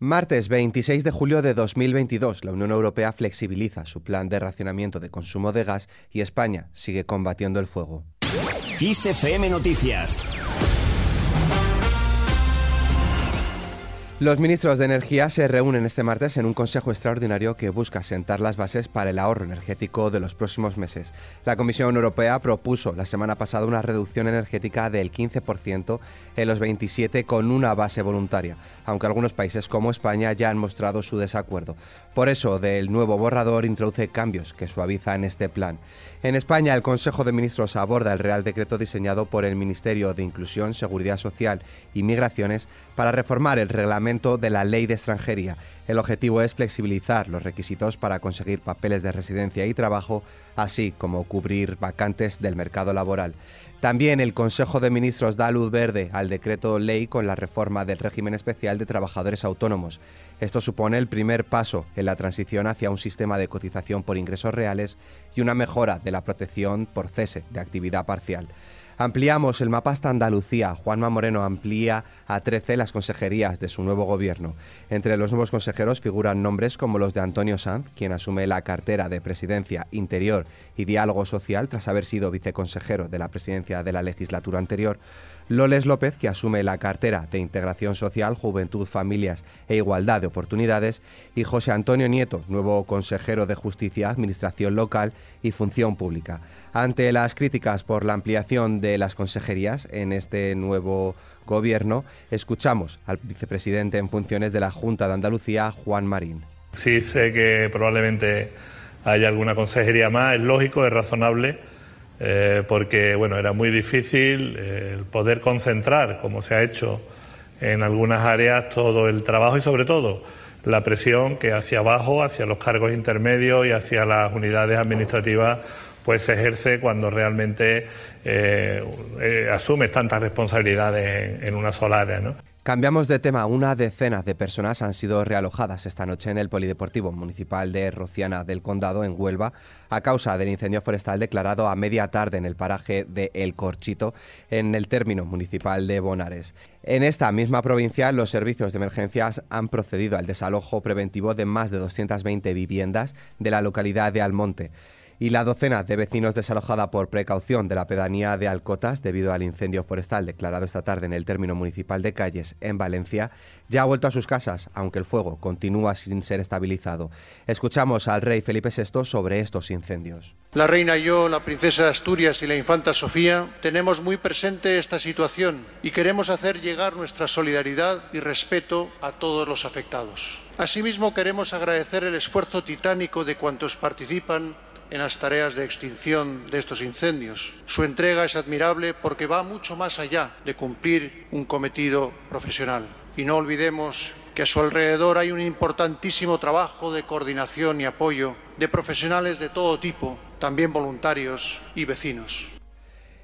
Martes 26 de julio de 2022, la Unión Europea flexibiliza su plan de racionamiento de consumo de gas y España sigue combatiendo el fuego. Noticias Los ministros de Energía se reúnen este martes en un consejo extraordinario que busca sentar las bases para el ahorro energético de los próximos meses. La Comisión Europea propuso la semana pasada una reducción energética del 15% en los 27 con una base voluntaria, aunque algunos países como España ya han mostrado su desacuerdo. Por eso, del nuevo borrador introduce cambios que suavizan este plan. En España, el Consejo de Ministros aborda el Real Decreto diseñado por el Ministerio de Inclusión, Seguridad Social y Migraciones para reformar el reglamento de la Ley de Extranjería. El objetivo es flexibilizar los requisitos para conseguir papeles de residencia y trabajo, así como cubrir vacantes del mercado laboral. También el Consejo de Ministros da luz verde al decreto ley con la reforma del régimen especial de trabajadores autónomos. Esto supone el primer paso en la transición hacia un sistema de cotización por ingresos reales y una mejora de la protección por cese de actividad parcial. Ampliamos el mapa hasta Andalucía. Juanma Moreno amplía a 13 las consejerías de su nuevo gobierno. Entre los nuevos consejeros figuran nombres como los de Antonio Sanz, quien asume la cartera de Presidencia, Interior y Diálogo Social tras haber sido viceconsejero de la presidencia de la legislatura anterior, Loles López, que asume la cartera de Integración Social, Juventud, Familias e Igualdad de Oportunidades, y José Antonio Nieto, nuevo consejero de Justicia, Administración Local y Función Pública. Ante las críticas por la ampliación de las consejerías en este nuevo gobierno, escuchamos al vicepresidente en funciones de la Junta de Andalucía, Juan Marín. Sí, sé que probablemente haya alguna consejería más, es lógico, es razonable eh, porque bueno, era muy difícil eh, poder concentrar, como se ha hecho en algunas áreas, todo el trabajo y sobre todo la presión que hacia abajo, hacia los cargos intermedios y hacia las unidades administrativas pues se ejerce cuando realmente eh, asumes tantas responsabilidades en, en una sola área. ¿no? Cambiamos de tema. Una decena de personas han sido realojadas esta noche en el Polideportivo Municipal de Rociana del Condado, en Huelva, a causa del incendio forestal declarado a media tarde en el paraje de El Corchito, en el término municipal de Bonares. En esta misma provincia, los servicios de emergencias han procedido al desalojo preventivo de más de 220 viviendas de la localidad de Almonte y la docena de vecinos desalojada por precaución de la pedanía de Alcotas debido al incendio forestal declarado esta tarde en el término municipal de Calles, en Valencia, ya ha vuelto a sus casas, aunque el fuego continúa sin ser estabilizado. Escuchamos al rey Felipe VI sobre estos incendios. La reina y yo, la princesa de Asturias y la infanta Sofía, tenemos muy presente esta situación y queremos hacer llegar nuestra solidaridad y respeto a todos los afectados. Asimismo, queremos agradecer el esfuerzo titánico de cuantos participan en las tareas de extinción de estos incendios. Su entrega es admirable porque va mucho más allá de cumplir un cometido profesional. Y no olvidemos que a su alrededor hay un importantísimo trabajo de coordinación y apoyo de profesionales de todo tipo, también voluntarios y vecinos.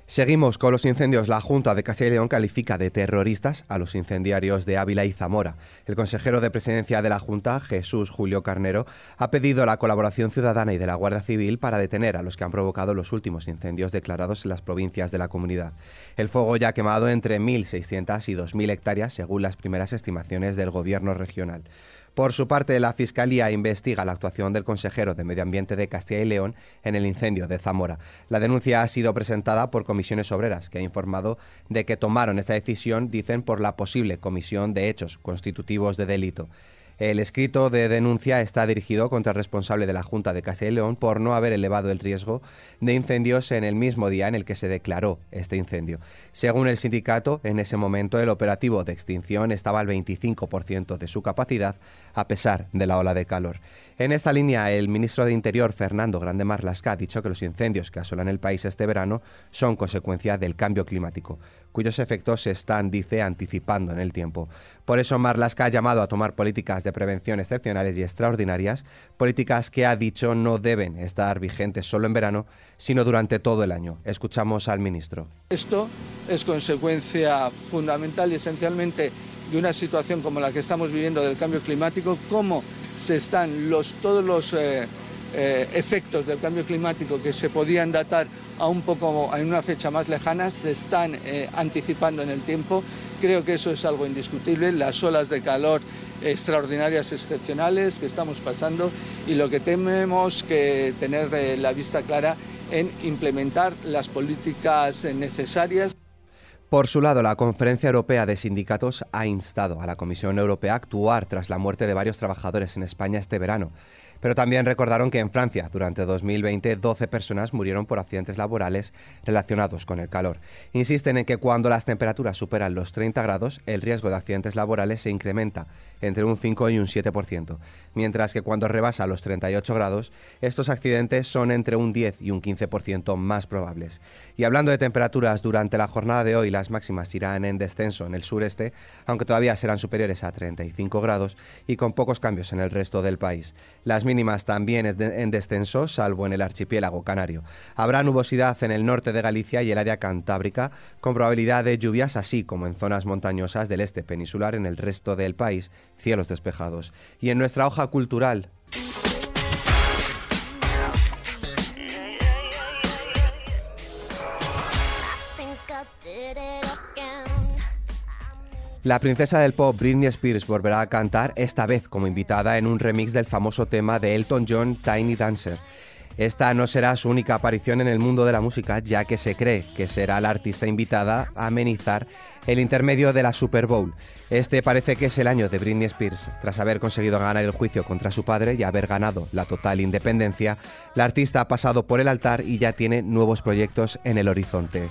Seguimos con los incendios. La Junta de Castilla y León califica de terroristas a los incendiarios de Ávila y Zamora. El consejero de presidencia de la Junta, Jesús Julio Carnero, ha pedido la colaboración ciudadana y de la Guardia Civil para detener a los que han provocado los últimos incendios declarados en las provincias de la comunidad. El fuego ya ha quemado entre 1.600 y 2.000 hectáreas según las primeras estimaciones del gobierno regional. Por su parte, la Fiscalía investiga la actuación del consejero de Medio Ambiente de Castilla y León en el incendio de Zamora. La denuncia ha sido presentada por comisiones obreras, que ha informado de que tomaron esta decisión, dicen, por la posible comisión de hechos constitutivos de delito. El escrito de denuncia está dirigido contra el responsable de la Junta de Castilla y León por no haber elevado el riesgo de incendios en el mismo día en el que se declaró este incendio. Según el sindicato, en ese momento el operativo de extinción estaba al 25% de su capacidad, a pesar de la ola de calor. En esta línea, el ministro de Interior, Fernando Grande Marlasca, ha dicho que los incendios que asolan el país este verano son consecuencia del cambio climático, cuyos efectos se están, dice, anticipando en el tiempo. Por eso, Marlasca ha llamado a tomar políticas de prevención excepcionales y extraordinarias, políticas que ha dicho no deben estar vigentes solo en verano, sino durante todo el año. Escuchamos al ministro. Esto es consecuencia fundamental y esencialmente de una situación como la que estamos viviendo del cambio climático, cómo se están los, todos los eh, eh, efectos del cambio climático que se podían datar a un poco en una fecha más lejana se están eh, anticipando en el tiempo. Creo que eso es algo indiscutible. Las olas de calor extraordinarias, excepcionales que estamos pasando y lo que tenemos que tener eh, la vista clara en implementar las políticas necesarias. Por su lado, la Conferencia Europea de Sindicatos ha instado a la Comisión Europea a actuar tras la muerte de varios trabajadores en España este verano. Pero también recordaron que en Francia, durante 2020, 12 personas murieron por accidentes laborales relacionados con el calor. Insisten en que cuando las temperaturas superan los 30 grados, el riesgo de accidentes laborales se incrementa entre un 5 y un 7%, mientras que cuando rebasa los 38 grados, estos accidentes son entre un 10 y un 15% más probables. Y hablando de temperaturas, durante la jornada de hoy las máximas irán en descenso en el sureste, aunque todavía serán superiores a 35 grados y con pocos cambios en el resto del país. Las mínimas también en descenso, salvo en el archipiélago canario. Habrá nubosidad en el norte de Galicia y el área cantábrica, con probabilidad de lluvias, así como en zonas montañosas del este peninsular en el resto del país, cielos despejados. Y en nuestra hoja cultural, La princesa del pop Britney Spears volverá a cantar, esta vez como invitada en un remix del famoso tema de Elton John Tiny Dancer. Esta no será su única aparición en el mundo de la música, ya que se cree que será la artista invitada a amenizar el intermedio de la Super Bowl. Este parece que es el año de Britney Spears. Tras haber conseguido ganar el juicio contra su padre y haber ganado la total independencia, la artista ha pasado por el altar y ya tiene nuevos proyectos en el horizonte.